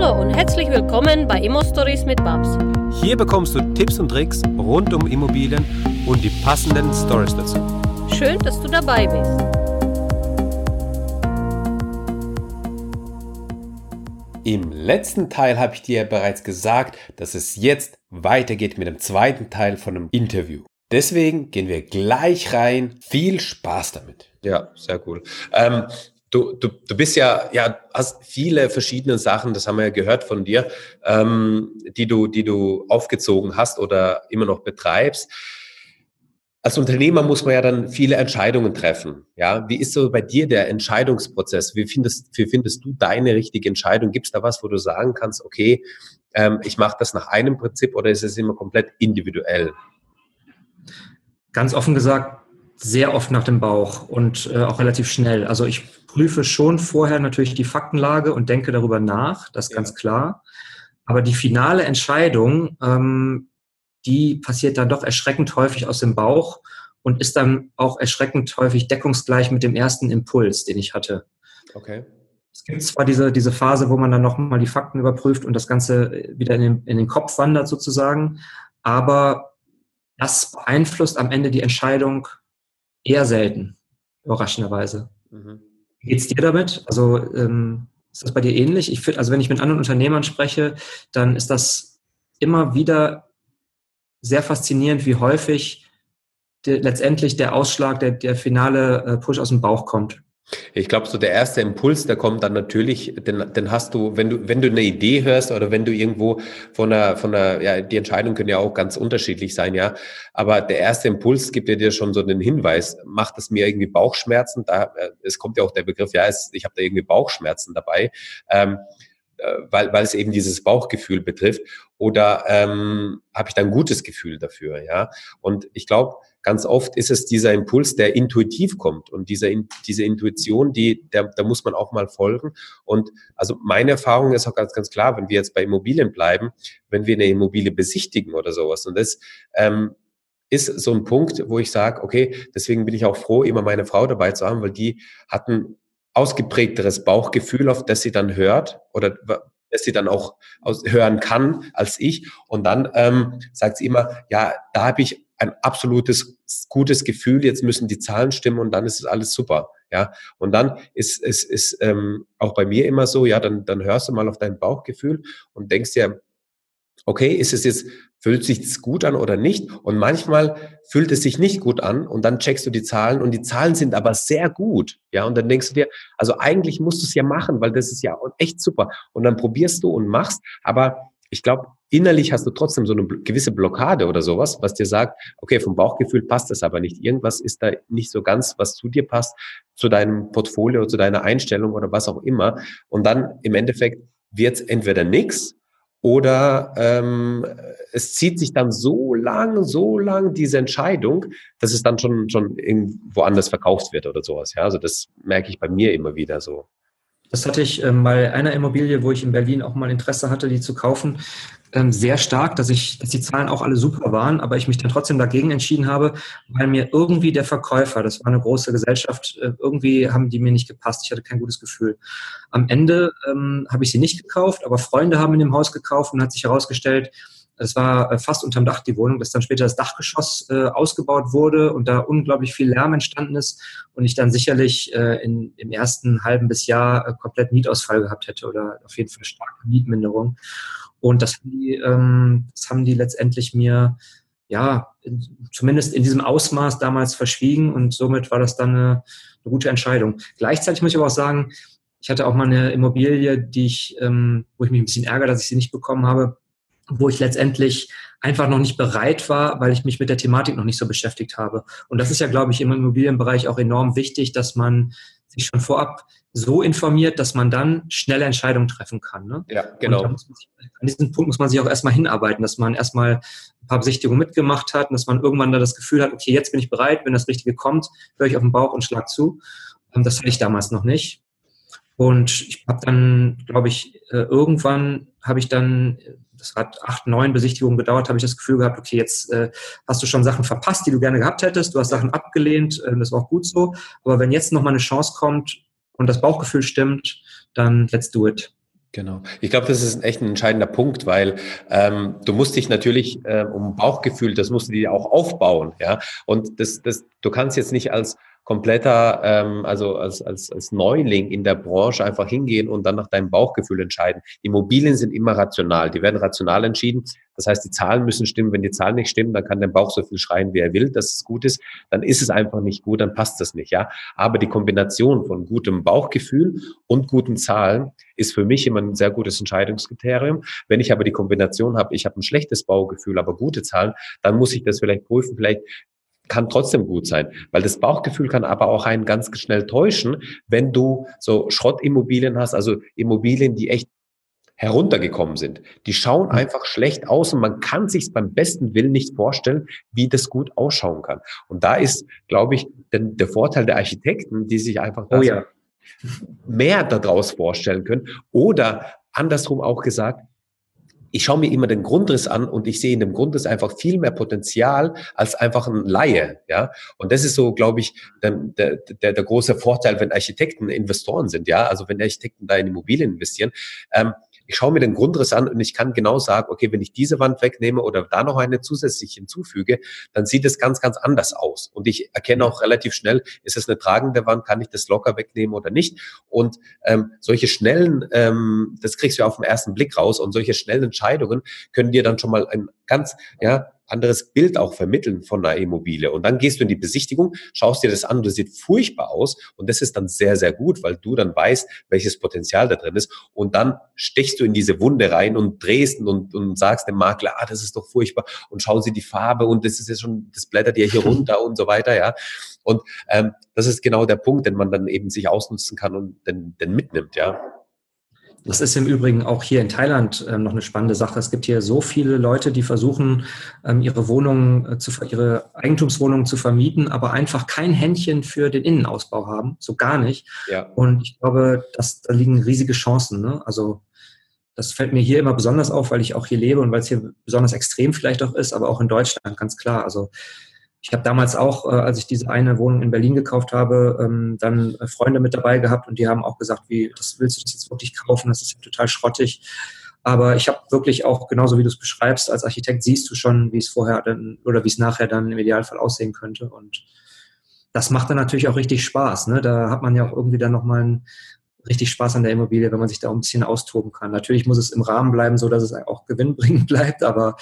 Hallo und herzlich willkommen bei Immo Stories mit Babs. Hier bekommst du Tipps und Tricks rund um Immobilien und die passenden Stories dazu. Schön, dass du dabei bist. Im letzten Teil habe ich dir bereits gesagt, dass es jetzt weitergeht mit dem zweiten Teil von einem Interview. Deswegen gehen wir gleich rein. Viel Spaß damit. Ja, sehr cool. Ähm, du, du, du bist ja, ja, hast viele verschiedene Sachen, das haben wir ja gehört von dir, ähm, die du, die du aufgezogen hast oder immer noch betreibst. Als Unternehmer muss man ja dann viele Entscheidungen treffen. Ja, wie ist so bei dir der Entscheidungsprozess? Wie findest, wie findest du deine richtige Entscheidung? Gibt es da was, wo du sagen kannst, okay, ähm, ich mache das nach einem Prinzip oder ist es immer komplett individuell? Ganz offen gesagt, sehr oft nach dem Bauch und äh, auch relativ schnell. Also ich prüfe schon vorher natürlich die Faktenlage und denke darüber nach, das ist ja. ganz klar. Aber die finale Entscheidung, ähm, die passiert dann doch erschreckend häufig aus dem Bauch und ist dann auch erschreckend häufig deckungsgleich mit dem ersten Impuls, den ich hatte. Okay. Es gibt zwar diese, diese Phase, wo man dann nochmal die Fakten überprüft und das Ganze wieder in den, in den Kopf wandert sozusagen, aber das beeinflusst am Ende die Entscheidung eher selten, überraschenderweise. Mhm. Wie geht's dir damit? Also ähm, ist das bei dir ähnlich? Ich finde, also wenn ich mit anderen Unternehmern spreche, dann ist das immer wieder sehr faszinierend, wie häufig der, letztendlich der Ausschlag, der, der finale äh, Push aus dem Bauch kommt. Ich glaube, so der erste Impuls, der kommt dann natürlich, den, den hast du, wenn du, wenn du eine Idee hörst oder wenn du irgendwo von einer, von einer, ja, die Entscheidungen können ja auch ganz unterschiedlich sein, ja. Aber der erste Impuls gibt ja dir schon so einen Hinweis. Macht es mir irgendwie Bauchschmerzen? Da, äh, es kommt ja auch der Begriff, ja, es, ich habe da irgendwie Bauchschmerzen dabei. Ähm, äh, weil, weil es eben dieses Bauchgefühl betrifft. Oder ähm, habe ich da ein gutes Gefühl dafür, ja? Und ich glaube, ganz oft ist es dieser Impuls, der intuitiv kommt. Und dieser, diese Intuition, die, der, da muss man auch mal folgen. Und also meine Erfahrung ist auch ganz, ganz klar, wenn wir jetzt bei Immobilien bleiben, wenn wir eine Immobilie besichtigen oder sowas. Und das ähm, ist so ein Punkt, wo ich sage, okay, deswegen bin ich auch froh, immer meine Frau dabei zu haben, weil die hatten ausgeprägteres Bauchgefühl, auf das sie dann hört oder das sie dann auch aus, hören kann als ich. Und dann ähm, sagt sie immer, ja, da habe ich ein absolutes gutes Gefühl, jetzt müssen die Zahlen stimmen und dann ist es alles super. Ja, und dann ist es ist, ist, ähm, auch bei mir immer so, ja, dann, dann hörst du mal auf dein Bauchgefühl und denkst dir, okay, ist es jetzt, fühlt sich das gut an oder nicht? Und manchmal fühlt es sich nicht gut an und dann checkst du die Zahlen und die Zahlen sind aber sehr gut. Ja, und dann denkst du dir, also eigentlich musst du es ja machen, weil das ist ja echt super. Und dann probierst du und machst, aber ich glaube, innerlich hast du trotzdem so eine gewisse Blockade oder sowas, was dir sagt, okay, vom Bauchgefühl passt das aber nicht. Irgendwas ist da nicht so ganz, was zu dir passt, zu deinem Portfolio, zu deiner Einstellung oder was auch immer. Und dann im Endeffekt wird es entweder nix oder ähm, es zieht sich dann so lang, so lang diese Entscheidung, dass es dann schon schon irgendwo anders verkauft wird oder sowas. Ja, also das merke ich bei mir immer wieder so. Das hatte ich ähm, bei einer Immobilie, wo ich in Berlin auch mal Interesse hatte, die zu kaufen, ähm, sehr stark, dass ich, dass die Zahlen auch alle super waren, aber ich mich dann trotzdem dagegen entschieden habe, weil mir irgendwie der Verkäufer, das war eine große Gesellschaft, äh, irgendwie haben die mir nicht gepasst. Ich hatte kein gutes Gefühl. Am Ende ähm, habe ich sie nicht gekauft, aber Freunde haben in dem Haus gekauft und hat sich herausgestellt, es war äh, fast unterm Dach die Wohnung, dass dann später das Dachgeschoss äh, ausgebaut wurde und da unglaublich viel Lärm entstanden ist und ich dann sicherlich äh, in, im ersten halben bis Jahr äh, komplett Mietausfall gehabt hätte oder auf jeden Fall starke Mietminderung. Und das haben die, ähm, das haben die letztendlich mir ja, in, zumindest in diesem Ausmaß damals verschwiegen und somit war das dann eine, eine gute Entscheidung. Gleichzeitig muss ich aber auch sagen, ich hatte auch mal eine Immobilie, die ich, ähm, wo ich mich ein bisschen ärgere, dass ich sie nicht bekommen habe, wo ich letztendlich einfach noch nicht bereit war, weil ich mich mit der Thematik noch nicht so beschäftigt habe. Und das ist ja, glaube ich, im Immobilienbereich auch enorm wichtig, dass man sich schon vorab so informiert, dass man dann schnelle Entscheidungen treffen kann. Ne? Ja, genau. Sich, an diesem Punkt muss man sich auch erstmal hinarbeiten, dass man erstmal ein paar Besichtigungen mitgemacht hat und dass man irgendwann da das Gefühl hat, okay, jetzt bin ich bereit, wenn das Richtige kommt, höre ich auf den Bauch und schlag zu. Ähm, das hatte ich damals noch nicht. Und ich habe dann, glaube ich, äh, irgendwann habe ich dann, das hat acht, neun Besichtigungen gedauert, habe ich das Gefühl gehabt, okay, jetzt äh, hast du schon Sachen verpasst, die du gerne gehabt hättest, du hast Sachen abgelehnt, äh, das war auch gut so. Aber wenn jetzt nochmal eine Chance kommt und das Bauchgefühl stimmt, dann let's do it. Genau. Ich glaube, das ist echt ein entscheidender Punkt, weil ähm, du musst dich natürlich äh, um Bauchgefühl, das musst du dir auch aufbauen, ja. Und das, das, du kannst jetzt nicht als kompletter, ähm, also als, als, als Neuling in der Branche einfach hingehen und dann nach deinem Bauchgefühl entscheiden. Immobilien sind immer rational, die werden rational entschieden. Das heißt, die Zahlen müssen stimmen. Wenn die Zahlen nicht stimmen, dann kann dein Bauch so viel schreien, wie er will, dass es gut ist. Dann ist es einfach nicht gut, dann passt das nicht, ja. Aber die Kombination von gutem Bauchgefühl und guten Zahlen ist für mich immer ein sehr gutes Entscheidungskriterium. Wenn ich aber die Kombination habe, ich habe ein schlechtes Baugefühl, aber gute Zahlen, dann muss ich das vielleicht prüfen. Vielleicht kann trotzdem gut sein, weil das Bauchgefühl kann aber auch einen ganz schnell täuschen, wenn du so Schrottimmobilien hast, also Immobilien, die echt heruntergekommen sind. Die schauen mhm. einfach schlecht aus und man kann sich beim besten Willen nicht vorstellen, wie das gut ausschauen kann. Und da ist, glaube ich, denn der Vorteil der Architekten, die sich einfach oh ja. mehr daraus vorstellen können oder andersrum auch gesagt, ich schaue mir immer den Grundriss an und ich sehe in dem Grundriss einfach viel mehr Potenzial als einfach ein Laie. Ja, und das ist so, glaube ich, der, der, der, große Vorteil, wenn Architekten Investoren sind. Ja, also wenn Architekten da in Immobilien investieren. Ähm, ich schaue mir den Grundriss an und ich kann genau sagen, okay, wenn ich diese Wand wegnehme oder da noch eine zusätzlich hinzufüge, dann sieht es ganz, ganz anders aus. Und ich erkenne auch relativ schnell, ist es eine tragende Wand, kann ich das locker wegnehmen oder nicht. Und ähm, solche schnellen, ähm, das kriegst du ja auf den ersten Blick raus und solche schnellen Entscheidungen können dir dann schon mal ein ganz, ja, anderes Bild auch vermitteln von einer Immobilie. Und dann gehst du in die Besichtigung, schaust dir das an, das sieht furchtbar aus und das ist dann sehr, sehr gut, weil du dann weißt, welches Potenzial da drin ist und dann stechst du in diese Wunde rein und drehst und, und sagst dem Makler, ah, das ist doch furchtbar und schauen Sie die Farbe und das ist ja schon, das blättert ja hier runter und so weiter, ja. Und ähm, das ist genau der Punkt, den man dann eben sich ausnutzen kann und den, den mitnimmt, ja. Das ist im Übrigen auch hier in Thailand ähm, noch eine spannende Sache. Es gibt hier so viele Leute, die versuchen, ähm, ihre Wohnungen, äh, zu, ihre Eigentumswohnungen zu vermieten, aber einfach kein Händchen für den Innenausbau haben, so gar nicht. Ja. Und ich glaube, dass, da liegen riesige Chancen. Ne? Also das fällt mir hier immer besonders auf, weil ich auch hier lebe und weil es hier besonders extrem vielleicht auch ist, aber auch in Deutschland ganz klar. Also ich habe damals auch, äh, als ich diese eine Wohnung in Berlin gekauft habe, ähm, dann äh, Freunde mit dabei gehabt und die haben auch gesagt, wie, das willst du das jetzt wirklich kaufen? Das ist ja total schrottig. Aber ich habe wirklich auch, genauso wie du es beschreibst, als Architekt siehst du schon, wie es vorher dann oder wie es nachher dann im Idealfall aussehen könnte. Und das macht dann natürlich auch richtig Spaß. Ne? Da hat man ja auch irgendwie dann nochmal ein, richtig Spaß an der Immobilie, wenn man sich da ein bisschen austoben kann. Natürlich muss es im Rahmen bleiben, so dass es auch gewinnbringend bleibt, aber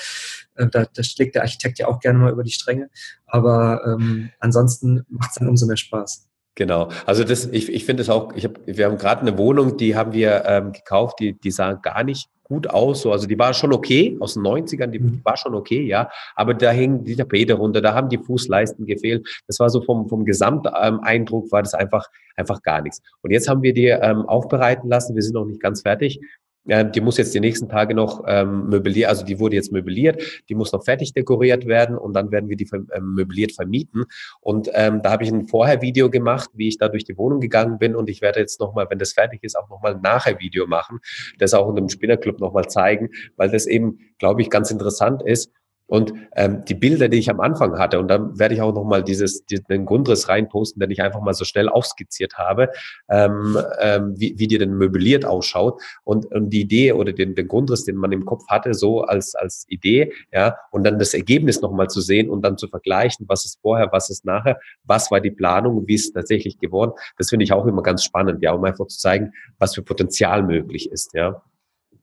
äh, da, da schlägt der Architekt ja auch gerne mal über die Stränge. Aber ähm, ansonsten macht es dann umso mehr Spaß. Genau. Also das, ich, ich finde es auch, ich hab, wir haben gerade eine Wohnung, die haben wir ähm, gekauft, die, die sah gar nicht gut aus. So. Also die war schon okay, aus den 90ern, die, die mhm. war schon okay, ja. Aber da hingen die Tapete runter, da haben die Fußleisten gefehlt. Das war so vom, vom Gesamteindruck war das einfach, einfach gar nichts. Und jetzt haben wir die ähm, aufbereiten lassen. Wir sind noch nicht ganz fertig. Ähm, die muss jetzt die nächsten Tage noch ähm, möbliert, also die wurde jetzt möbliert, die muss noch fertig dekoriert werden und dann werden wir die ähm, möbliert vermieten. Und ähm, da habe ich ein Vorher-Video gemacht, wie ich da durch die Wohnung gegangen bin und ich werde jetzt nochmal, wenn das fertig ist, auch nochmal ein Nachher-Video machen, das auch in dem Spinnerclub nochmal zeigen, weil das eben, glaube ich, ganz interessant ist, und ähm, die Bilder, die ich am Anfang hatte, und dann werde ich auch nochmal dieses, den Grundriss reinposten, den ich einfach mal so schnell aufskizziert habe, ähm, ähm, wie, wie die denn möbliert ausschaut. Und, und die Idee oder den, den Grundriss, den man im Kopf hatte, so als, als Idee, ja, und dann das Ergebnis nochmal zu sehen und dann zu vergleichen, was ist vorher, was ist nachher, was war die Planung, wie ist es tatsächlich geworden, das finde ich auch immer ganz spannend, ja, um einfach zu zeigen, was für Potenzial möglich ist, ja.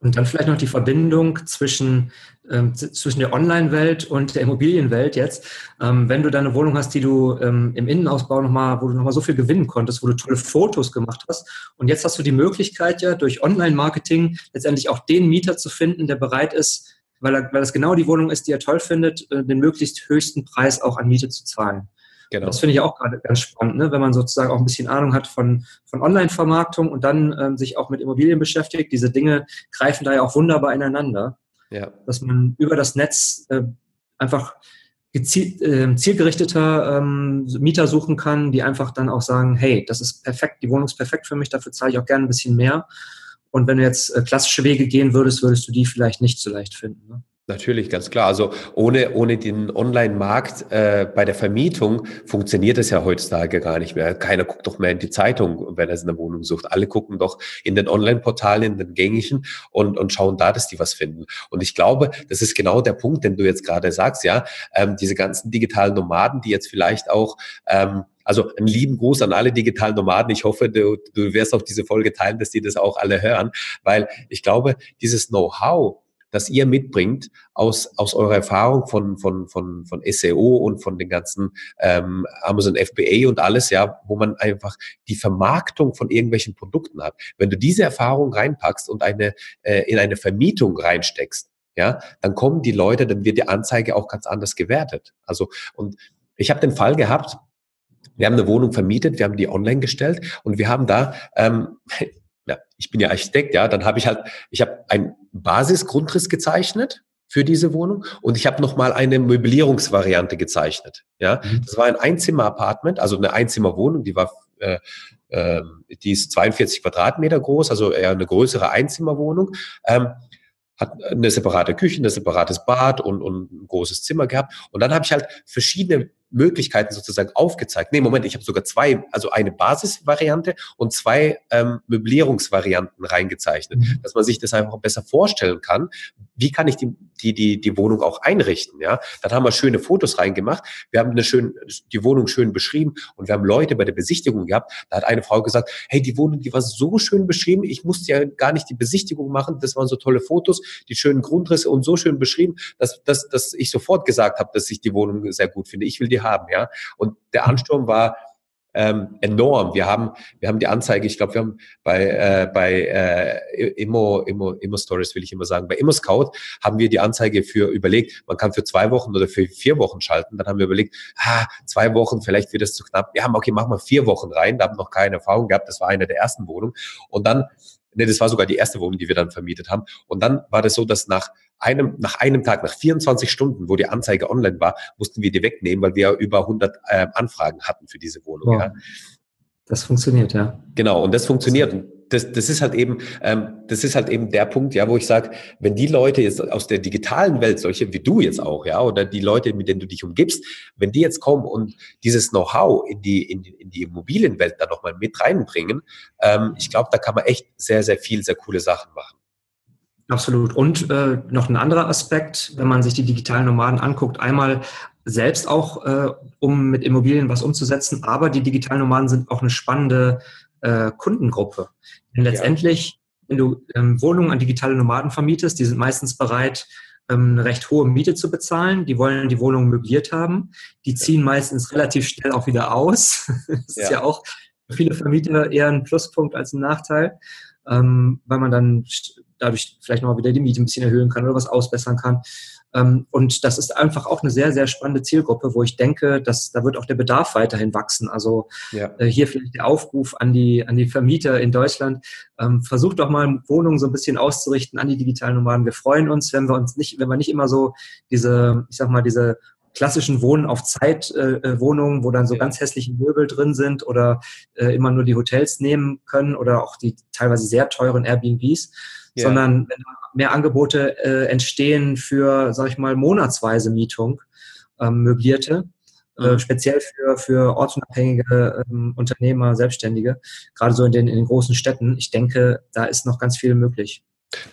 Und dann vielleicht noch die Verbindung zwischen, ähm, zwischen der Online-Welt und der Immobilienwelt jetzt. Ähm, wenn du deine Wohnung hast, die du ähm, im Innenausbau nochmal, wo du nochmal so viel gewinnen konntest, wo du tolle Fotos gemacht hast. Und jetzt hast du die Möglichkeit ja durch Online-Marketing letztendlich auch den Mieter zu finden, der bereit ist, weil, er, weil das genau die Wohnung ist, die er toll findet, äh, den möglichst höchsten Preis auch an Miete zu zahlen. Genau. Das finde ich auch gerade ganz spannend, ne? wenn man sozusagen auch ein bisschen Ahnung hat von, von Online-Vermarktung und dann ähm, sich auch mit Immobilien beschäftigt. Diese Dinge greifen da ja auch wunderbar ineinander. Ja. Dass man über das Netz äh, einfach gezielt, äh, zielgerichteter ähm, Mieter suchen kann, die einfach dann auch sagen, hey, das ist perfekt, die Wohnung ist perfekt für mich, dafür zahle ich auch gerne ein bisschen mehr. Und wenn du jetzt äh, klassische Wege gehen würdest, würdest du die vielleicht nicht so leicht finden. Ne? Natürlich, ganz klar. Also ohne, ohne den Online-Markt äh, bei der Vermietung funktioniert es ja heutzutage gar nicht mehr. Keiner guckt doch mehr in die Zeitung, wenn er eine Wohnung sucht. Alle gucken doch in den Online-Portalen, in den gängigen und, und schauen da, dass die was finden. Und ich glaube, das ist genau der Punkt, den du jetzt gerade sagst, ja. Ähm, diese ganzen digitalen Nomaden, die jetzt vielleicht auch ähm, also einen lieben Gruß an alle digitalen Nomaden. Ich hoffe, du, du wirst auch diese Folge teilen, dass die das auch alle hören, weil ich glaube, dieses Know-how, das ihr mitbringt aus, aus eurer Erfahrung von, von, von, von SEO und von den ganzen ähm, Amazon FBA und alles, ja, wo man einfach die Vermarktung von irgendwelchen Produkten hat. Wenn du diese Erfahrung reinpackst und eine äh, in eine Vermietung reinsteckst, ja, dann kommen die Leute, dann wird die Anzeige auch ganz anders gewertet. Also und ich habe den Fall gehabt, wir haben eine Wohnung vermietet, wir haben die online gestellt und wir haben da ähm, ich bin ja Architekt, ja, dann habe ich halt, ich habe einen Basisgrundriss gezeichnet für diese Wohnung und ich habe noch mal eine Möblierungsvariante gezeichnet. Ja, mhm. das war ein Einzimmer-Apartment, also eine Einzimmerwohnung, die war äh, äh, die ist 42 Quadratmeter groß, also eher eine größere Einzimmerwohnung. Ähm, hat eine separate Küche, ein separates Bad und, und ein großes Zimmer gehabt. Und dann habe ich halt verschiedene Möglichkeiten sozusagen aufgezeigt. Nee, Moment, ich habe sogar zwei, also eine Basisvariante und zwei ähm, Möblierungsvarianten reingezeichnet, mhm. dass man sich das einfach besser vorstellen kann. Wie kann ich die, die, die, die Wohnung auch einrichten? Ja, dann haben wir schöne Fotos reingemacht. Wir haben eine schön, die Wohnung schön beschrieben und wir haben Leute bei der Besichtigung gehabt. Da hat eine Frau gesagt, hey, die Wohnung, die war so schön beschrieben. Ich musste ja gar nicht die Besichtigung machen. Das waren so tolle Fotos, die schönen Grundrisse und so schön beschrieben, dass, dass, dass ich sofort gesagt habe, dass ich die Wohnung sehr gut finde. Ich will die haben, ja. Und der Ansturm war ähm, enorm. Wir haben, wir haben die Anzeige, ich glaube, wir haben bei, äh, bei äh, Immo, Immo, Immo Stories will ich immer sagen, bei Immo Scout haben wir die Anzeige für überlegt, man kann für zwei Wochen oder für vier Wochen schalten. Dann haben wir überlegt, ah, zwei Wochen, vielleicht wird es zu knapp. Wir haben, okay, machen wir vier Wochen rein, da haben wir noch keine Erfahrung gehabt, das war eine der ersten Wohnungen. Und dann nee, das war sogar die erste Wohnung, die wir dann vermietet haben. Und dann war das so, dass nach einem, nach einem Tag, nach 24 Stunden, wo die Anzeige online war, mussten wir die wegnehmen, weil wir über 100 äh, Anfragen hatten für diese Wohnung. Wow. Ja. Das funktioniert, ja. Genau, und das funktioniert. Und das, das ist halt eben, ähm, das ist halt eben der Punkt, ja, wo ich sage, wenn die Leute jetzt aus der digitalen Welt, solche wie du jetzt auch, ja, oder die Leute, mit denen du dich umgibst, wenn die jetzt kommen und dieses Know-how in die, in die, in die Immobilienwelt dann nochmal mit reinbringen, ähm, ich glaube, da kann man echt sehr, sehr viel, sehr coole Sachen machen. Absolut. Und äh, noch ein anderer Aspekt, wenn man sich die digitalen Nomaden anguckt, einmal selbst auch, äh, um mit Immobilien was umzusetzen, aber die digitalen Nomaden sind auch eine spannende äh, Kundengruppe. Denn letztendlich, ja. wenn du ähm, Wohnungen an digitale Nomaden vermietest, die sind meistens bereit, ähm, eine recht hohe Miete zu bezahlen. Die wollen die Wohnung möbliert haben. Die ziehen meistens relativ schnell auch wieder aus. das ja. ist ja auch für viele Vermieter eher ein Pluspunkt als ein Nachteil, ähm, weil man dann dadurch vielleicht nochmal wieder die Miete ein bisschen erhöhen kann oder was ausbessern kann. Ähm, und das ist einfach auch eine sehr, sehr spannende Zielgruppe, wo ich denke, dass da wird auch der Bedarf weiterhin wachsen. Also ja. Äh, hier vielleicht der Aufruf an die, an die Vermieter in Deutschland. Ähm, versucht doch mal Wohnungen so ein bisschen auszurichten an die digitalen Nomaden. Wir freuen uns, wenn wir uns nicht, wenn wir nicht immer so diese, ich sag mal, diese klassischen Wohnen auf Zeit äh, äh Wohnungen, wo dann so ganz hässliche Möbel drin sind oder äh, immer nur die Hotels nehmen können oder auch die teilweise sehr teuren Airbnbs, ja. sondern wenn mehr Angebote äh, entstehen für, sag ich mal, monatsweise Mietung, ähm, möblierte, äh, mhm. speziell für, für ortsunabhängige ähm, Unternehmer, Selbstständige, gerade so in den, in den großen Städten. Ich denke, da ist noch ganz viel möglich.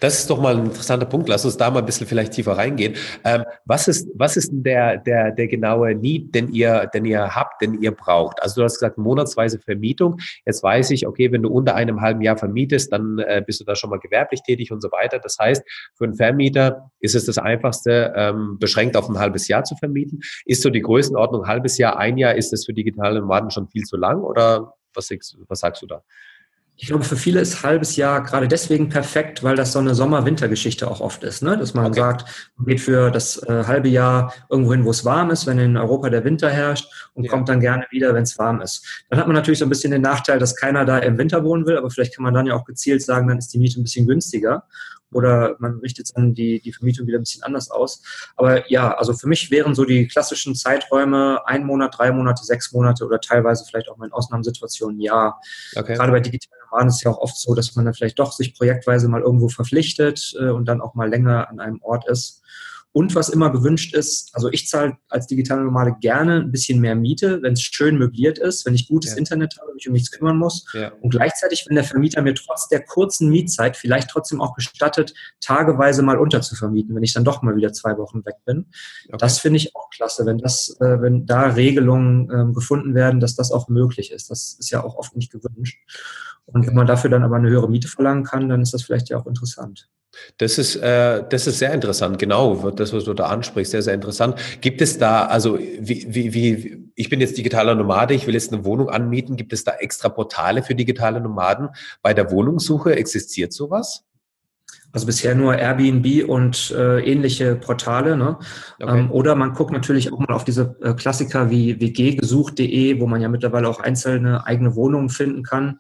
Das ist doch mal ein interessanter Punkt. Lass uns da mal ein bisschen vielleicht tiefer reingehen. Ähm, was ist, was ist denn der, der, der genaue Need, den ihr, den ihr habt, den ihr braucht? Also du hast gesagt, monatsweise Vermietung. Jetzt weiß ich, okay, wenn du unter einem halben Jahr vermietest, dann äh, bist du da schon mal gewerblich tätig und so weiter. Das heißt, für einen Vermieter ist es das einfachste, ähm, beschränkt auf ein halbes Jahr zu vermieten. Ist so die Größenordnung halbes Jahr, ein Jahr, ist das für digitale Nomaden schon viel zu lang oder was, was sagst du da? Ich glaube, für viele ist halbes Jahr gerade deswegen perfekt, weil das so eine Sommer-Winter-Geschichte auch oft ist. Ne? Dass man okay. sagt, man geht für das äh, halbe Jahr irgendwo hin, wo es warm ist, wenn in Europa der Winter herrscht und ja. kommt dann gerne wieder, wenn es warm ist. Dann hat man natürlich so ein bisschen den Nachteil, dass keiner da im Winter wohnen will, aber vielleicht kann man dann ja auch gezielt sagen, dann ist die Miete ein bisschen günstiger oder man richtet dann die, die Vermietung wieder ein bisschen anders aus. Aber ja, also für mich wären so die klassischen Zeiträume ein Monat, drei Monate, sechs Monate oder teilweise vielleicht auch mal in Ausnahmesituationen ja. Okay. Gerade bei digitalen Nomaden ist es ja auch oft so, dass man dann vielleicht doch sich projektweise mal irgendwo verpflichtet äh, und dann auch mal länger an einem Ort ist. Und was immer gewünscht ist, also ich zahle als digitale Nomade gerne ein bisschen mehr Miete, wenn es schön möbliert ist, wenn ich gutes ja. Internet habe, mich um nichts kümmern muss. Ja. Und gleichzeitig, wenn der Vermieter mir trotz der kurzen Mietzeit vielleicht trotzdem auch gestattet, tageweise mal unterzuvermieten, wenn ich dann doch mal wieder zwei Wochen weg bin. Okay. Das finde ich auch klasse, wenn das, äh, wenn da Regelungen äh, gefunden werden, dass das auch möglich ist. Das ist ja auch oft nicht gewünscht. Und wenn man dafür dann aber eine höhere Miete verlangen kann, dann ist das vielleicht ja auch interessant. Das ist, äh, das ist sehr interessant, genau, das, was du da ansprichst, sehr, sehr interessant. Gibt es da, also wie, wie, wie, ich bin jetzt digitaler Nomade, ich will jetzt eine Wohnung anmieten, gibt es da extra Portale für digitale Nomaden? Bei der Wohnungssuche existiert sowas? Also bisher nur Airbnb und äh, ähnliche Portale. Ne? Okay. Ähm, oder man guckt natürlich auch mal auf diese äh, Klassiker wie wggesucht.de, wo man ja mittlerweile auch einzelne eigene Wohnungen finden kann.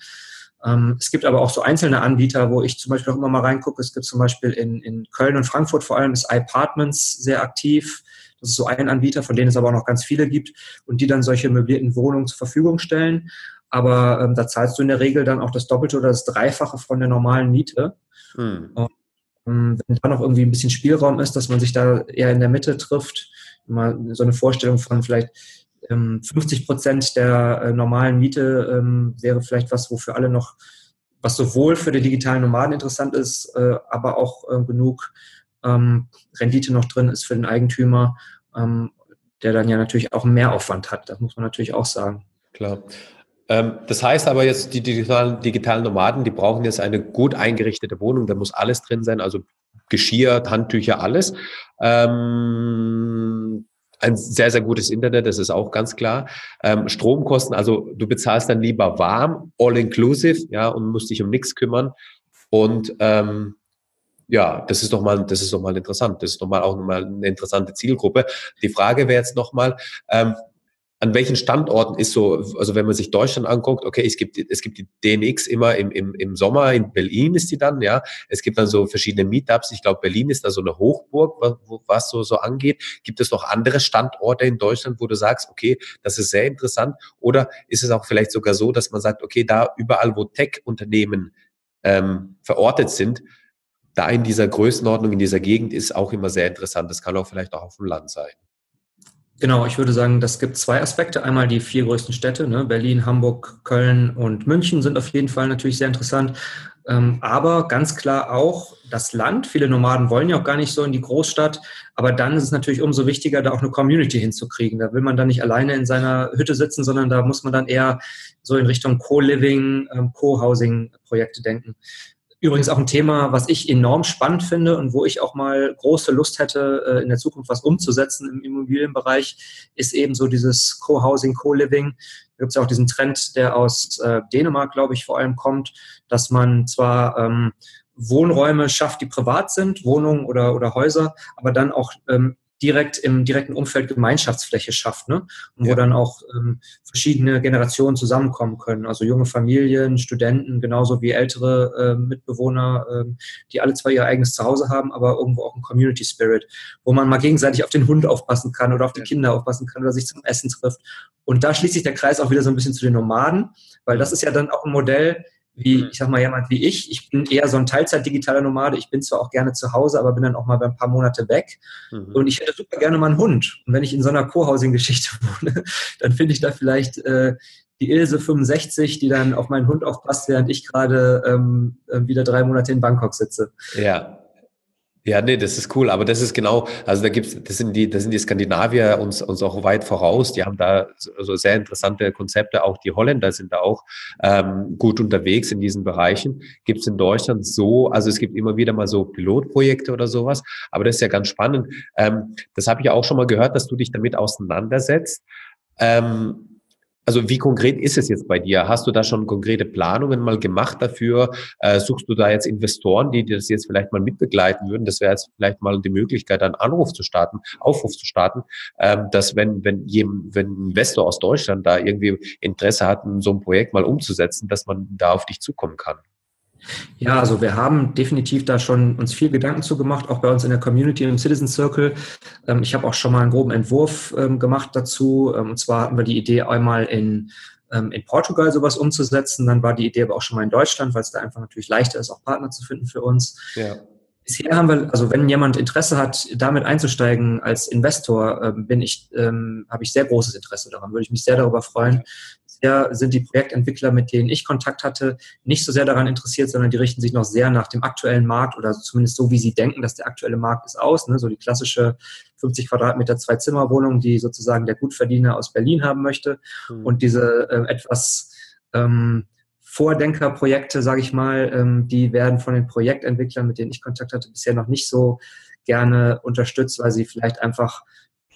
Ähm, es gibt aber auch so einzelne Anbieter, wo ich zum Beispiel auch immer mal reingucke. Es gibt zum Beispiel in, in Köln und Frankfurt vor allem ist iPartments sehr aktiv. Das ist so ein Anbieter, von denen es aber auch noch ganz viele gibt und die dann solche möblierten Wohnungen zur Verfügung stellen. Aber ähm, da zahlst du in der Regel dann auch das Doppelte oder das Dreifache von der normalen Miete. Hm. Und, ähm, wenn da noch irgendwie ein bisschen Spielraum ist, dass man sich da eher in der Mitte trifft, mal so eine Vorstellung von vielleicht 50 ähm, Prozent der äh, normalen Miete ähm, wäre vielleicht was, wofür alle noch, was sowohl für die digitalen Nomaden interessant ist, äh, aber auch äh, genug ähm, Rendite noch drin ist für den Eigentümer, der dann ja natürlich auch mehr Aufwand hat. Das muss man natürlich auch sagen. Klar. Das heißt aber jetzt, die digitalen, digitalen Nomaden, die brauchen jetzt eine gut eingerichtete Wohnung, da muss alles drin sein, also Geschirr, Handtücher, alles. Ähm, ein sehr, sehr gutes Internet, das ist auch ganz klar. Ähm, Stromkosten, also du bezahlst dann lieber warm, all inclusive, ja, und musst dich um nichts kümmern. Und ähm, ja, das ist doch mal, das ist doch mal interessant. Das ist doch mal auch nochmal eine interessante Zielgruppe. Die Frage wäre jetzt nochmal, ähm, an welchen Standorten ist so, also wenn man sich Deutschland anguckt, okay, es gibt, es gibt die DNX immer im, im, im Sommer, in Berlin ist die dann, ja. Es gibt dann so verschiedene Meetups. Ich glaube, Berlin ist da so eine Hochburg, was, was so, so angeht. Gibt es noch andere Standorte in Deutschland, wo du sagst, okay, das ist sehr interessant? Oder ist es auch vielleicht sogar so, dass man sagt, okay, da überall, wo Tech-Unternehmen ähm, verortet sind, da in dieser Größenordnung, in dieser Gegend ist auch immer sehr interessant. Das kann auch vielleicht auch auf dem Land sein. Genau, ich würde sagen, das gibt zwei Aspekte. Einmal die vier größten Städte, ne? Berlin, Hamburg, Köln und München sind auf jeden Fall natürlich sehr interessant. Ähm, aber ganz klar auch das Land. Viele Nomaden wollen ja auch gar nicht so in die Großstadt. Aber dann ist es natürlich umso wichtiger, da auch eine Community hinzukriegen. Da will man dann nicht alleine in seiner Hütte sitzen, sondern da muss man dann eher so in Richtung Co-Living, ähm, Co-Housing-Projekte denken. Übrigens auch ein Thema, was ich enorm spannend finde und wo ich auch mal große Lust hätte, äh, in der Zukunft was umzusetzen im Immobilienbereich, ist eben so dieses Co-Housing, Co-Living. Da gibt es ja auch diesen Trend, der aus äh, Dänemark, glaube ich, vor allem kommt, dass man zwar ähm, Wohnräume schafft, die privat sind, Wohnungen oder, oder Häuser, aber dann auch ähm, direkt im direkten Umfeld Gemeinschaftsfläche schafft, ne? Und ja. wo dann auch ähm, verschiedene Generationen zusammenkommen können. Also junge Familien, Studenten, genauso wie ältere äh, Mitbewohner, äh, die alle zwar ihr eigenes Zuhause haben, aber irgendwo auch ein Community Spirit, wo man mal gegenseitig auf den Hund aufpassen kann oder auf die ja. Kinder aufpassen kann oder sich zum Essen trifft. Und da schließt sich der Kreis auch wieder so ein bisschen zu den Nomaden, weil das ist ja dann auch ein Modell, wie, mhm. ich sag mal, jemand wie ich. Ich bin eher so ein Teilzeit-digitaler Nomade. Ich bin zwar auch gerne zu Hause, aber bin dann auch mal ein paar Monate weg. Mhm. Und ich hätte super gerne mal einen Hund. Und wenn ich in so einer Co-Housing-Geschichte wohne, dann finde ich da vielleicht äh, die Ilse 65, die dann auf meinen Hund aufpasst, während ich gerade ähm, äh, wieder drei Monate in Bangkok sitze. Ja, ja, nee, das ist cool, aber das ist genau, also da gibt's, das sind die, das sind die Skandinavier uns, uns auch weit voraus. Die haben da so sehr interessante Konzepte. Auch die Holländer sind da auch ähm, gut unterwegs in diesen Bereichen. Gibt's in Deutschland so, also es gibt immer wieder mal so Pilotprojekte oder sowas, aber das ist ja ganz spannend. Ähm, das habe ich auch schon mal gehört, dass du dich damit auseinandersetzt. Ähm, also wie konkret ist es jetzt bei dir? Hast du da schon konkrete Planungen mal gemacht dafür? Äh, suchst du da jetzt Investoren, die dir das jetzt vielleicht mal mitbegleiten würden? Das wäre jetzt vielleicht mal die Möglichkeit, einen Anruf zu starten, Aufruf zu starten, ähm, dass wenn, wenn jemand, wenn ein Investor aus Deutschland da irgendwie Interesse hat, so ein Projekt mal umzusetzen, dass man da auf dich zukommen kann. Ja, also wir haben definitiv da schon uns viel Gedanken zu gemacht, auch bei uns in der Community im Citizen Circle. Ähm, ich habe auch schon mal einen groben Entwurf ähm, gemacht dazu. Ähm, und zwar hatten wir die Idee einmal in, in Portugal sowas umzusetzen. Dann war die Idee aber auch schon mal in Deutschland, weil es da einfach natürlich leichter ist, auch Partner zu finden für uns. Ja. Bisher haben wir, also wenn jemand Interesse hat, damit einzusteigen als Investor, bin ich, ähm, habe ich sehr großes Interesse daran. Würde ich mich sehr darüber freuen. Bisher sind die Projektentwickler, mit denen ich Kontakt hatte, nicht so sehr daran interessiert, sondern die richten sich noch sehr nach dem aktuellen Markt oder zumindest so, wie sie denken, dass der aktuelle Markt ist aus. Ne? So die klassische 50 Quadratmeter Zwei-Zimmer-Wohnung, die sozusagen der Gutverdiener aus Berlin haben möchte. Mhm. Und diese äh, etwas ähm, Vordenkerprojekte, sage ich mal, ähm, die werden von den Projektentwicklern, mit denen ich Kontakt hatte, bisher noch nicht so gerne unterstützt, weil sie vielleicht einfach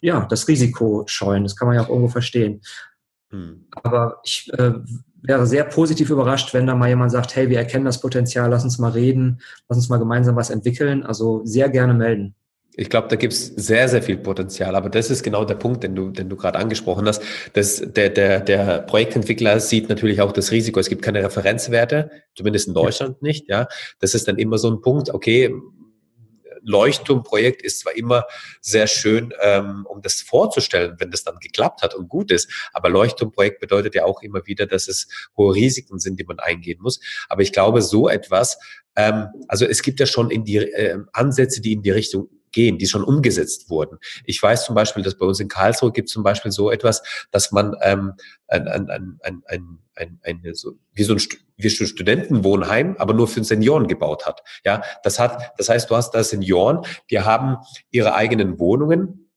ja das Risiko scheuen. Das kann man ja auch irgendwo verstehen. Hm. Aber ich äh, wäre sehr positiv überrascht, wenn da mal jemand sagt, hey, wir erkennen das Potenzial, lass uns mal reden, lass uns mal gemeinsam was entwickeln. Also sehr gerne melden. Ich glaube, da gibt's sehr, sehr viel Potenzial. Aber das ist genau der Punkt, den du, den du gerade angesprochen hast. Das, der, der, der Projektentwickler sieht natürlich auch das Risiko. Es gibt keine Referenzwerte, zumindest in Deutschland ja. nicht. Ja, das ist dann immer so ein Punkt. Okay, Leuchtturmprojekt ist zwar immer sehr schön, ähm, um das vorzustellen, wenn das dann geklappt hat und gut ist, aber Leuchtturmprojekt bedeutet ja auch immer wieder, dass es hohe Risiken sind, die man eingehen muss. Aber ich glaube, so etwas, ähm, also es gibt ja schon in die äh, Ansätze, die in die Richtung gehen, die schon umgesetzt wurden. Ich weiß zum Beispiel, dass bei uns in Karlsruhe gibt es zum Beispiel so etwas, dass man ähm, ein, ein, ein, ein, ein, ein, ein so, wie so ein wie so ein Studentenwohnheim, aber nur für Senioren gebaut hat. Ja, das hat, das heißt, du hast da Senioren, die haben ihre eigenen Wohnungen,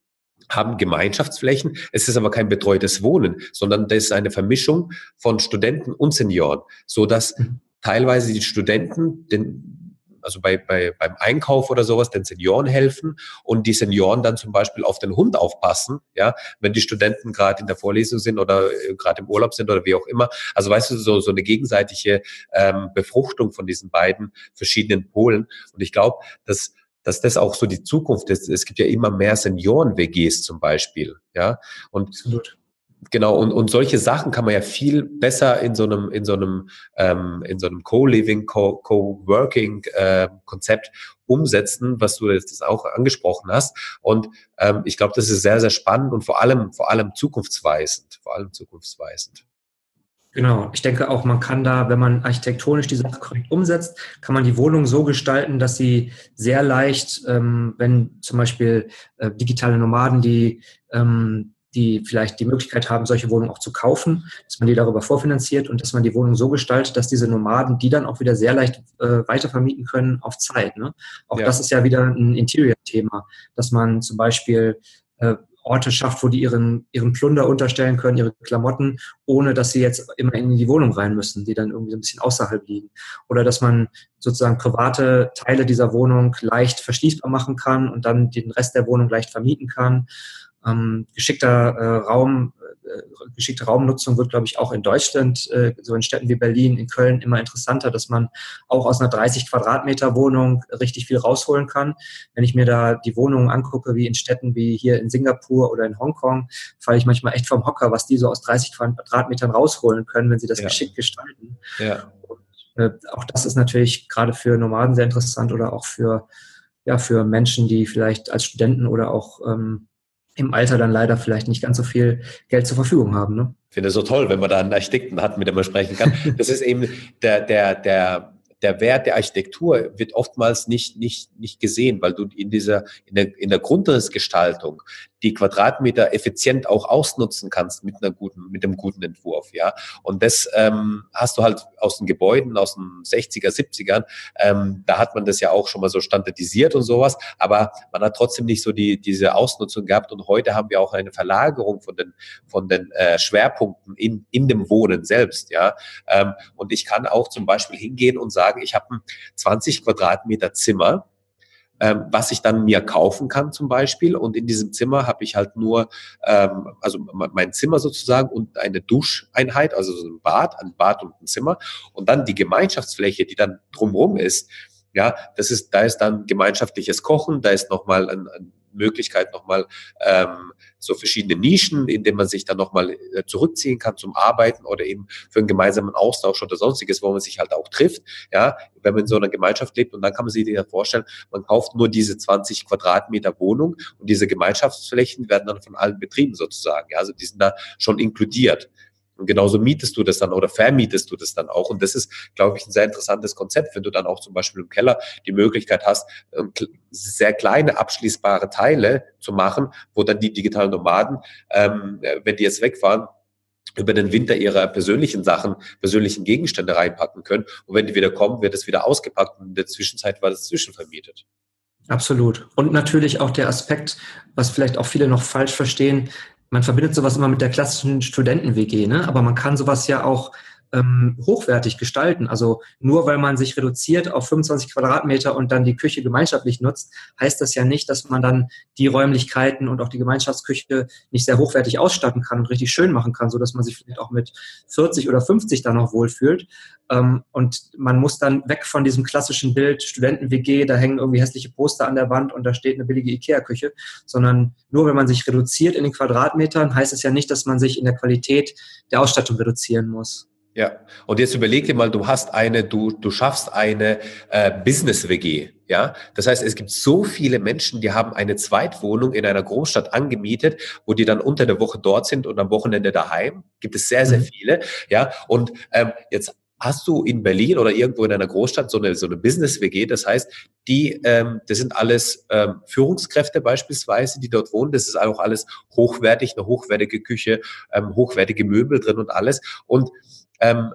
haben Gemeinschaftsflächen. Es ist aber kein betreutes Wohnen, sondern das ist eine Vermischung von Studenten und Senioren, so dass mhm. teilweise die Studenten den also bei, bei, beim Einkauf oder sowas den Senioren helfen und die Senioren dann zum Beispiel auf den Hund aufpassen, ja, wenn die Studenten gerade in der Vorlesung sind oder äh, gerade im Urlaub sind oder wie auch immer. Also weißt du, so, so eine gegenseitige ähm, Befruchtung von diesen beiden verschiedenen Polen. Und ich glaube, dass dass das auch so die Zukunft ist. Es gibt ja immer mehr Senioren-WGs zum Beispiel, ja. Und Absolut. Genau, und, und solche Sachen kann man ja viel besser in so einem, in so einem, ähm, in so einem Co-Living, Co-Working-Konzept äh, umsetzen, was du jetzt auch angesprochen hast. Und ähm, ich glaube, das ist sehr, sehr spannend und vor allem, vor allem zukunftsweisend, vor allem zukunftsweisend. Genau, ich denke auch, man kann da, wenn man architektonisch die Sache korrekt umsetzt, kann man die Wohnung so gestalten, dass sie sehr leicht, ähm, wenn zum Beispiel äh, digitale Nomaden, die ähm, die vielleicht die Möglichkeit haben, solche Wohnungen auch zu kaufen, dass man die darüber vorfinanziert und dass man die Wohnung so gestaltet, dass diese Nomaden die dann auch wieder sehr leicht äh, weitervermieten können auf Zeit. Ne? Auch ja. das ist ja wieder ein Interior-Thema, dass man zum Beispiel äh, Orte schafft, wo die ihren, ihren Plunder unterstellen können, ihre Klamotten, ohne dass sie jetzt immer in die Wohnung rein müssen, die dann irgendwie so ein bisschen außerhalb liegen. Oder dass man sozusagen private Teile dieser Wohnung leicht verschließbar machen kann und dann den Rest der Wohnung leicht vermieten kann. Ähm, geschickter äh, Raum, äh, geschickte Raumnutzung wird, glaube ich, auch in Deutschland, äh, so in Städten wie Berlin, in Köln immer interessanter, dass man auch aus einer 30 Quadratmeter Wohnung richtig viel rausholen kann. Wenn ich mir da die Wohnungen angucke, wie in Städten wie hier in Singapur oder in Hongkong, falle ich manchmal echt vom Hocker, was die so aus 30 Quadratmetern rausholen können, wenn sie das ja. geschickt gestalten. Ja. Und, äh, auch das ist natürlich gerade für Nomaden sehr interessant oder auch für ja, für Menschen, die vielleicht als Studenten oder auch ähm, im Alter dann leider vielleicht nicht ganz so viel Geld zur Verfügung haben. Ne? Ich finde es so toll, wenn man da einen Architekten hat, mit dem man sprechen kann. Das ist eben der, der, der, der Wert der Architektur wird oftmals nicht, nicht, nicht gesehen, weil du in dieser, in der, in der Grundrissgestaltung die Quadratmeter effizient auch ausnutzen kannst mit einer guten, mit einem guten Entwurf, ja. Und das ähm, hast du halt aus den Gebäuden aus den 60er, 70ern. Ähm, da hat man das ja auch schon mal so standardisiert und sowas, aber man hat trotzdem nicht so die diese Ausnutzung gehabt. Und heute haben wir auch eine Verlagerung von den von den äh, Schwerpunkten in in dem Wohnen selbst, ja. Ähm, und ich kann auch zum Beispiel hingehen und sagen, ich habe ein 20 Quadratmeter Zimmer ähm, was ich dann mir kaufen kann zum Beispiel. Und in diesem Zimmer habe ich halt nur, ähm, also mein Zimmer sozusagen und eine Duscheinheit, also so ein Bad, ein Bad und ein Zimmer. Und dann die Gemeinschaftsfläche, die dann drumherum ist, ja, das ist, da ist dann gemeinschaftliches Kochen, da ist nochmal ein, ein Möglichkeit nochmal ähm, so verschiedene Nischen, in denen man sich dann nochmal äh, zurückziehen kann zum Arbeiten oder eben für einen gemeinsamen Austausch oder sonstiges, wo man sich halt auch trifft, ja, wenn man in so einer Gemeinschaft lebt und dann kann man sich ja vorstellen, man kauft nur diese 20 Quadratmeter Wohnung und diese Gemeinschaftsflächen werden dann von allen betrieben sozusagen, ja, also die sind da schon inkludiert. Und genauso mietest du das dann oder vermietest du das dann auch. Und das ist, glaube ich, ein sehr interessantes Konzept, wenn du dann auch zum Beispiel im Keller die Möglichkeit hast, ähm, sehr kleine abschließbare Teile zu machen, wo dann die digitalen Nomaden, ähm, wenn die jetzt wegfahren, über den Winter ihre persönlichen Sachen, persönlichen Gegenstände reinpacken können. Und wenn die wieder kommen, wird es wieder ausgepackt und in der Zwischenzeit war das zwischenvermietet. Absolut. Und natürlich auch der Aspekt, was vielleicht auch viele noch falsch verstehen, man verbindet sowas immer mit der klassischen Studenten-WG, ne? aber man kann sowas ja auch ähm, hochwertig gestalten. Also nur weil man sich reduziert auf 25 Quadratmeter und dann die Küche gemeinschaftlich nutzt, heißt das ja nicht, dass man dann die Räumlichkeiten und auch die Gemeinschaftsküche nicht sehr hochwertig ausstatten kann und richtig schön machen kann, so dass man sich vielleicht auch mit 40 oder 50 dann noch wohlfühlt. Ähm, und man muss dann weg von diesem klassischen Bild Studenten-WG, da hängen irgendwie hässliche Poster an der Wand und da steht eine billige Ikea-Küche, sondern nur wenn man sich reduziert in den Quadratmetern, heißt es ja nicht, dass man sich in der Qualität der Ausstattung reduzieren muss. Ja, und jetzt überleg dir mal, du hast eine, du, du schaffst eine äh, Business-WG, ja. Das heißt, es gibt so viele Menschen, die haben eine Zweitwohnung in einer Großstadt angemietet, wo die dann unter der Woche dort sind und am Wochenende daheim. Gibt es sehr, sehr mhm. viele, ja. Und ähm, jetzt hast du in Berlin oder irgendwo in einer Großstadt so eine, so eine Business-WG. Das heißt, die, ähm, das sind alles ähm, Führungskräfte beispielsweise, die dort wohnen. Das ist auch alles hochwertig, eine hochwertige Küche, ähm, hochwertige Möbel drin und alles. Und ähm,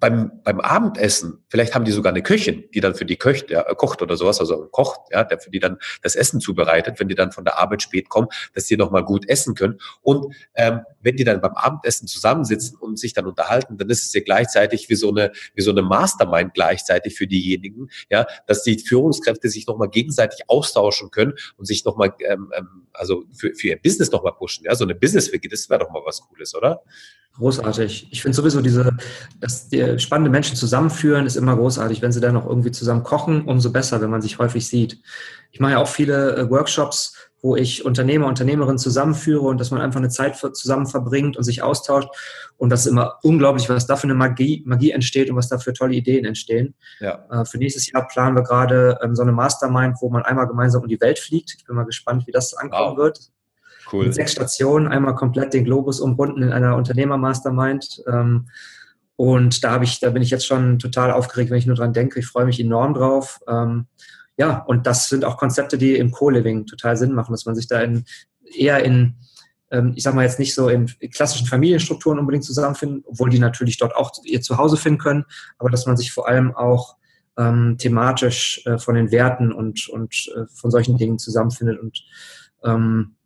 beim, beim Abendessen, vielleicht haben die sogar eine Köchin, die dann für die Köch, ja, kocht oder sowas, also ein Koch, ja, der für die dann das Essen zubereitet, wenn die dann von der Arbeit spät kommen, dass die nochmal gut essen können. Und ähm, wenn die dann beim Abendessen zusammensitzen und sich dann unterhalten, dann ist es ja gleichzeitig wie so eine, wie so eine Mastermind gleichzeitig für diejenigen, ja, dass die Führungskräfte sich nochmal gegenseitig austauschen können und sich nochmal, ähm, ähm, also für, für ihr Business nochmal pushen. Ja, so eine Business-Wiki, das wäre doch mal was Cooles, oder? Großartig. Ich finde sowieso diese, dass die spannende Menschen zusammenführen, ist immer großartig. Wenn sie dann noch irgendwie zusammen kochen, umso besser, wenn man sich häufig sieht. Ich mache ja auch viele äh, Workshops, wo ich Unternehmer, Unternehmerinnen zusammenführe und dass man einfach eine Zeit zusammen verbringt und sich austauscht. Und das ist immer unglaublich, was da für eine Magie, Magie entsteht und was da für tolle Ideen entstehen. Ja. Äh, für nächstes Jahr planen wir gerade ähm, so eine Mastermind, wo man einmal gemeinsam um die Welt fliegt. Ich bin mal gespannt, wie das ankommen wow. wird. Cool. Mit sechs Stationen, einmal komplett den Globus umrunden in einer Unternehmer-Mastermind. Ähm, und da habe ich, da bin ich jetzt schon total aufgeregt, wenn ich nur dran denke. Ich freue mich enorm drauf. Ähm, ja, und das sind auch Konzepte, die im Co-Living total Sinn machen, dass man sich da in, eher in, ähm, ich sag mal jetzt nicht so in klassischen Familienstrukturen unbedingt zusammenfinden, obwohl die natürlich dort auch ihr Zuhause finden können, aber dass man sich vor allem auch ähm, thematisch äh, von den Werten und, und äh, von solchen Dingen zusammenfindet und ähm,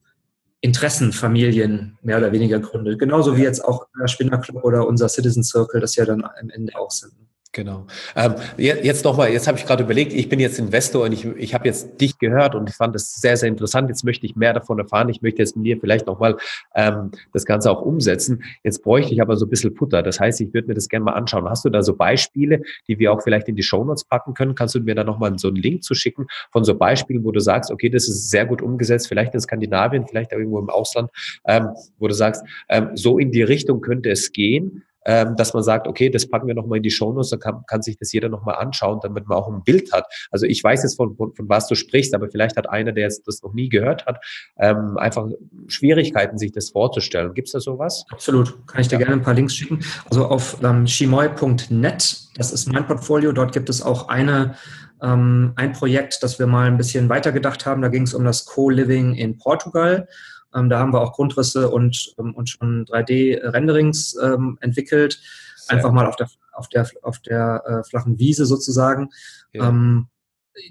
Interessenfamilien mehr oder weniger gründet. Genauso wie jetzt auch der Spinner Club oder unser Citizen Circle das ja dann am Ende auch sind. Genau. Ähm, jetzt nochmal, jetzt habe ich gerade überlegt, ich bin jetzt Investor und ich, ich habe jetzt dich gehört und ich fand das sehr, sehr interessant. Jetzt möchte ich mehr davon erfahren. Ich möchte jetzt mit dir vielleicht nochmal ähm, das Ganze auch umsetzen. Jetzt bräuchte ich aber so ein bisschen Futter. Das heißt, ich würde mir das gerne mal anschauen. Hast du da so Beispiele, die wir auch vielleicht in die Shownotes packen können? Kannst du mir da nochmal so einen Link zu schicken von so Beispielen, wo du sagst, okay, das ist sehr gut umgesetzt, vielleicht in Skandinavien, vielleicht irgendwo im Ausland, ähm, wo du sagst, ähm, so in die Richtung könnte es gehen ähm, dass man sagt, okay, das packen wir nochmal in die Shownotes, dann kann, kann sich das jeder nochmal anschauen, damit man auch ein Bild hat. Also ich weiß jetzt von, von, von was du sprichst, aber vielleicht hat einer, der jetzt das noch nie gehört hat, ähm, einfach Schwierigkeiten, sich das vorzustellen. Gibt es da sowas? Absolut. Kann ich dir ja. gerne ein paar Links schicken. Also auf ähm, shimoy.net, das ist mein Portfolio, dort gibt es auch eine ähm, ein Projekt, das wir mal ein bisschen weitergedacht haben. Da ging es um das Co-Living in Portugal. Ähm, da haben wir auch Grundrisse und, ähm, und schon 3D-Renderings ähm, entwickelt. Sehr Einfach mal auf der, auf der, auf der äh, flachen Wiese sozusagen. Ja. Ähm,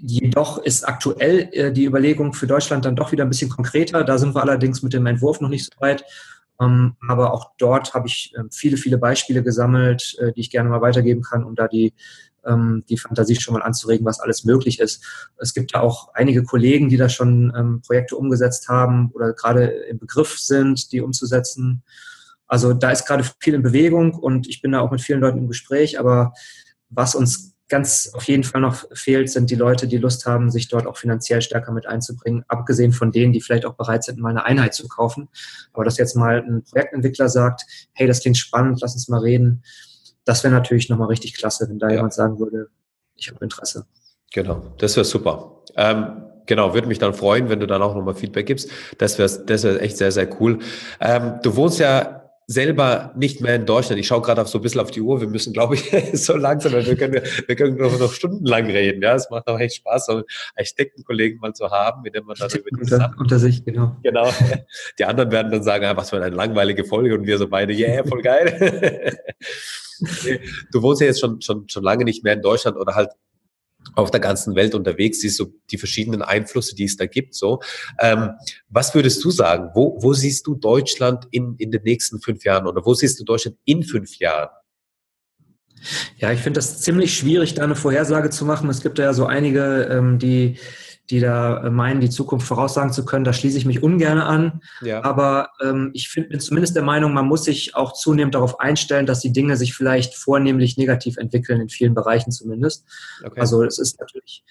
jedoch ist aktuell äh, die Überlegung für Deutschland dann doch wieder ein bisschen konkreter. Da sind wir allerdings mit dem Entwurf noch nicht so weit. Ähm, aber auch dort habe ich äh, viele, viele Beispiele gesammelt, äh, die ich gerne mal weitergeben kann, um da die ähm, die Fantasie schon mal anzuregen, was alles möglich ist. Es gibt ja auch einige Kollegen, die da schon ähm, Projekte umgesetzt haben oder gerade im Begriff sind, die umzusetzen. Also da ist gerade viel in Bewegung und ich bin da auch mit vielen Leuten im Gespräch, aber was uns ganz auf jeden Fall noch fehlt, sind die Leute, die Lust haben, sich dort auch finanziell stärker mit einzubringen, abgesehen von denen, die vielleicht auch bereit sind, mal eine Einheit zu kaufen. Aber dass jetzt mal ein Projektentwickler sagt, hey, das klingt spannend, lass uns mal reden, das wäre natürlich nochmal richtig klasse, wenn da ja. jemand sagen würde, ich habe Interesse. Genau, das wäre super. Ähm, genau, würde mich dann freuen, wenn du dann auch nochmal Feedback gibst. Das wäre das wär echt sehr, sehr cool. Ähm, du wohnst ja selber nicht mehr in Deutschland. Ich schaue gerade auf so ein bisschen auf die Uhr. Wir müssen, glaube ich, so langsam, weil wir können, wir können noch, noch stundenlang reden. Ja, es macht auch echt Spaß, so einen Architektenkollegen mal zu haben, mit dem man dann über die unter, unter sich, genau. Genau. Die anderen werden dann sagen, ah, was für eine langweilige Folge und wir so beide, yeah, voll geil. du wohnst ja jetzt schon, schon, schon lange nicht mehr in Deutschland oder halt auf der ganzen Welt unterwegs, siehst du die verschiedenen Einflüsse, die es da gibt. So, ähm, was würdest du sagen? Wo, wo siehst du Deutschland in, in den nächsten fünf Jahren oder wo siehst du Deutschland in fünf Jahren? Ja, ich finde das ziemlich schwierig, da eine Vorhersage zu machen. Es gibt ja so einige, ähm, die die da meinen, die Zukunft voraussagen zu können. Da schließe ich mich ungern an. Ja. Aber ähm, ich find, bin zumindest der Meinung, man muss sich auch zunehmend darauf einstellen, dass die Dinge sich vielleicht vornehmlich negativ entwickeln, in vielen Bereichen zumindest. Okay. Also es ist natürlich,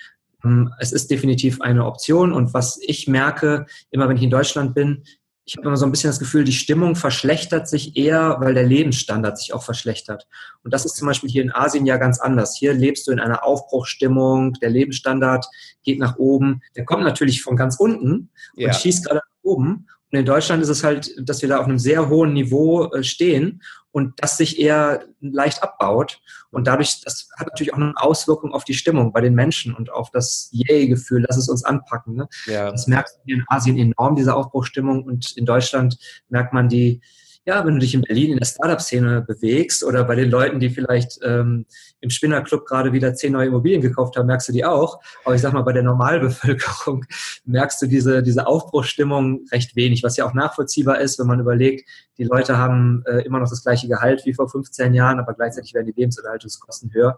ähm, es ist definitiv eine Option. Und was ich merke, immer wenn ich in Deutschland bin, ich habe immer so ein bisschen das Gefühl, die Stimmung verschlechtert sich eher, weil der Lebensstandard sich auch verschlechtert. Und das ist zum Beispiel hier in Asien ja ganz anders. Hier lebst du in einer Aufbruchstimmung, der Lebensstandard geht nach oben. Der kommt natürlich von ganz unten und ja. schießt gerade nach oben. Und in Deutschland ist es halt, dass wir da auf einem sehr hohen Niveau äh, stehen und das sich eher leicht abbaut. Und dadurch, das hat natürlich auch eine Auswirkung auf die Stimmung bei den Menschen und auf das Yay-Gefühl, dass es uns anpacken. Ne? Ja. Das merkst du in Asien enorm, diese Aufbruchstimmung. Und in Deutschland merkt man die, ja, wenn du dich in Berlin in der Startup-Szene bewegst oder bei den Leuten, die vielleicht ähm, im Spinnerclub gerade wieder zehn neue Immobilien gekauft haben, merkst du die auch. Aber ich sag mal, bei der Normalbevölkerung merkst du diese, diese Aufbruchsstimmung recht wenig, was ja auch nachvollziehbar ist, wenn man überlegt, die Leute haben äh, immer noch das gleiche Gehalt wie vor 15 Jahren, aber gleichzeitig werden die Lebensunterhaltungskosten höher.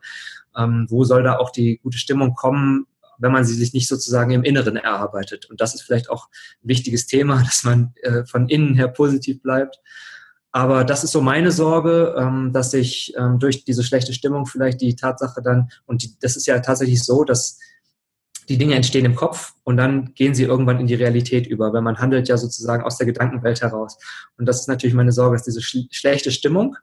Ähm, wo soll da auch die gute Stimmung kommen? Wenn man sie sich nicht sozusagen im Inneren erarbeitet. Und das ist vielleicht auch ein wichtiges Thema, dass man äh, von innen her positiv bleibt. Aber das ist so meine Sorge, ähm, dass ich ähm, durch diese schlechte Stimmung vielleicht die Tatsache dann, und die, das ist ja tatsächlich so, dass die Dinge entstehen im Kopf und dann gehen sie irgendwann in die Realität über, weil man handelt ja sozusagen aus der Gedankenwelt heraus. Und das ist natürlich meine Sorge, dass diese sch schlechte Stimmung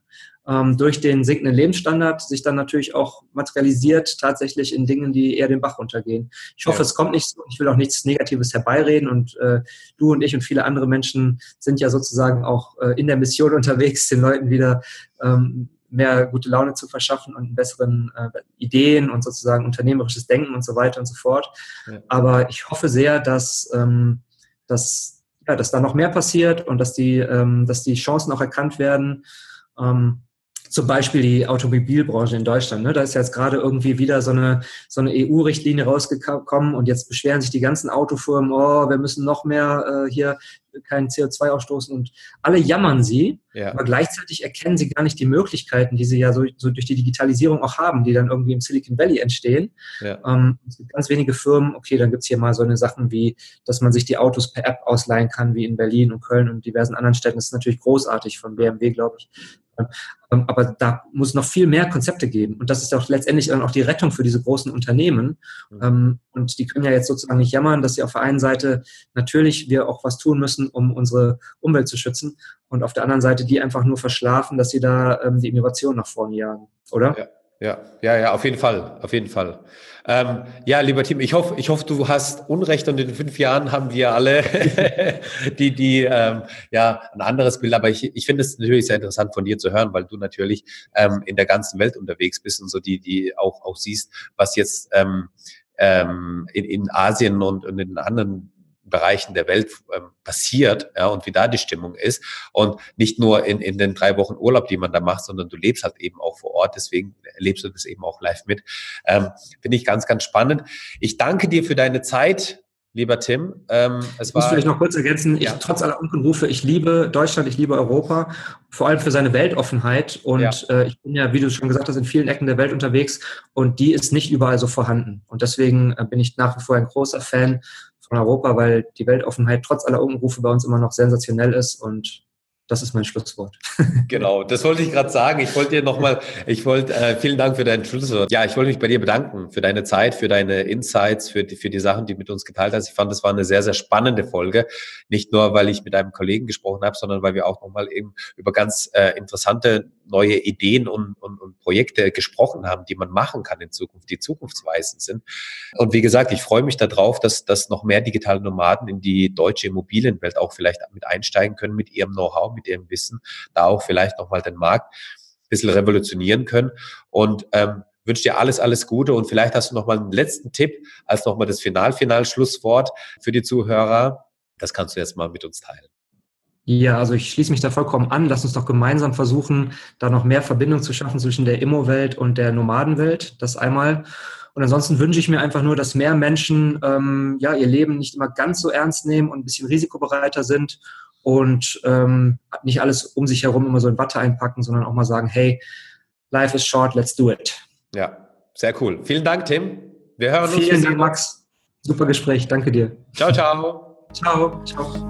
ähm, durch den sinkenden Lebensstandard sich dann natürlich auch materialisiert tatsächlich in Dingen, die eher den Bach runtergehen. Ich hoffe, ja. es kommt nicht so. Ich will auch nichts Negatives herbeireden und äh, du und ich und viele andere Menschen sind ja sozusagen auch äh, in der Mission unterwegs, den Leuten wieder ähm, mehr gute Laune zu verschaffen und besseren äh, Ideen und sozusagen unternehmerisches Denken und so weiter und so fort. Ja. Aber ich hoffe sehr, dass, ähm, dass, ja, dass da noch mehr passiert und dass die, ähm, dass die Chancen auch erkannt werden. Ähm, zum Beispiel die Automobilbranche in Deutschland. Ne? Da ist jetzt gerade irgendwie wieder so eine, so eine EU-Richtlinie rausgekommen und jetzt beschweren sich die ganzen Autofirmen, oh, wir müssen noch mehr äh, hier kein CO2 ausstoßen und alle jammern sie, ja. aber gleichzeitig erkennen sie gar nicht die Möglichkeiten, die sie ja so, so, durch die Digitalisierung auch haben, die dann irgendwie im Silicon Valley entstehen. Ja. Ähm, es gibt ganz wenige Firmen, okay, dann gibt's hier mal so eine Sachen wie, dass man sich die Autos per App ausleihen kann, wie in Berlin und Köln und diversen anderen Städten. Das ist natürlich großartig von BMW, glaube ich. Ähm, aber da muss noch viel mehr Konzepte geben. Und das ist auch letztendlich dann auch die Rettung für diese großen Unternehmen. Mhm. Ähm, und die können ja jetzt sozusagen nicht jammern, dass sie auf der einen Seite natürlich wir auch was tun müssen, um unsere Umwelt zu schützen. Und auf der anderen Seite die einfach nur verschlafen, dass sie da ähm, die Innovation nach vorne jagen, oder? Ja. Ja, ja, ja, auf jeden Fall, auf jeden Fall. Ähm, ja, lieber Tim, ich hoffe, ich hoffe, du hast Unrecht und in fünf Jahren haben wir alle die, die, ähm, ja, ein anderes Bild. Aber ich, ich finde es natürlich sehr interessant von dir zu hören, weil du natürlich ähm, in der ganzen Welt unterwegs bist und so die, die auch, auch siehst, was jetzt ähm, ähm, in, in Asien und, und in anderen Bereichen der Welt ähm, passiert ja, und wie da die Stimmung ist. Und nicht nur in, in den drei Wochen Urlaub, die man da macht, sondern du lebst halt eben auch vor Ort. Deswegen erlebst du das eben auch live mit. Ähm, Finde ich ganz, ganz spannend. Ich danke dir für deine Zeit. Lieber Tim, ähm, es ich muss vielleicht noch kurz ergänzen, ich, trotz aller Unkenrufe, ich liebe Deutschland, ich liebe Europa, vor allem für seine Weltoffenheit. Und ja. äh, ich bin ja, wie du schon gesagt hast, in vielen Ecken der Welt unterwegs und die ist nicht überall so vorhanden. Und deswegen äh, bin ich nach wie vor ein großer Fan von Europa, weil die Weltoffenheit trotz aller Unrufe bei uns immer noch sensationell ist und das ist mein Schlusswort. genau, das wollte ich gerade sagen. Ich wollte dir nochmal, ich wollte, äh, vielen Dank für dein Schlusswort. Ja, ich wollte mich bei dir bedanken für deine Zeit, für deine Insights, für die, für die Sachen, die du mit uns geteilt hast. Ich fand, das war eine sehr, sehr spannende Folge. Nicht nur, weil ich mit einem Kollegen gesprochen habe, sondern weil wir auch nochmal eben über ganz äh, interessante neue Ideen und, und, und Projekte gesprochen haben, die man machen kann in Zukunft, die zukunftsweisend sind. Und wie gesagt, ich freue mich darauf, dass, dass noch mehr digitale Nomaden in die deutsche Immobilienwelt auch vielleicht mit einsteigen können mit ihrem Know-how, mit ihrem Wissen da auch vielleicht nochmal den Markt ein bisschen revolutionieren können. Und ähm, wünsche dir alles, alles Gute und vielleicht hast du noch mal einen letzten Tipp als noch mal das Final-Final-Schlusswort für die Zuhörer. Das kannst du jetzt mal mit uns teilen. Ja, also ich schließe mich da vollkommen an. Lass uns doch gemeinsam versuchen, da noch mehr Verbindung zu schaffen zwischen der Immo-Welt und der Nomadenwelt. Das einmal. Und ansonsten wünsche ich mir einfach nur, dass mehr Menschen ähm, ja ihr Leben nicht immer ganz so ernst nehmen und ein bisschen risikobereiter sind und ähm, nicht alles um sich herum immer so in Watte einpacken, sondern auch mal sagen, hey, life is short, let's do it. Ja, sehr cool. Vielen Dank, Tim. Wir hören uns. Vielen Dank, Max. Super Gespräch. Danke dir. Ciao, ciao. Ciao. Ciao.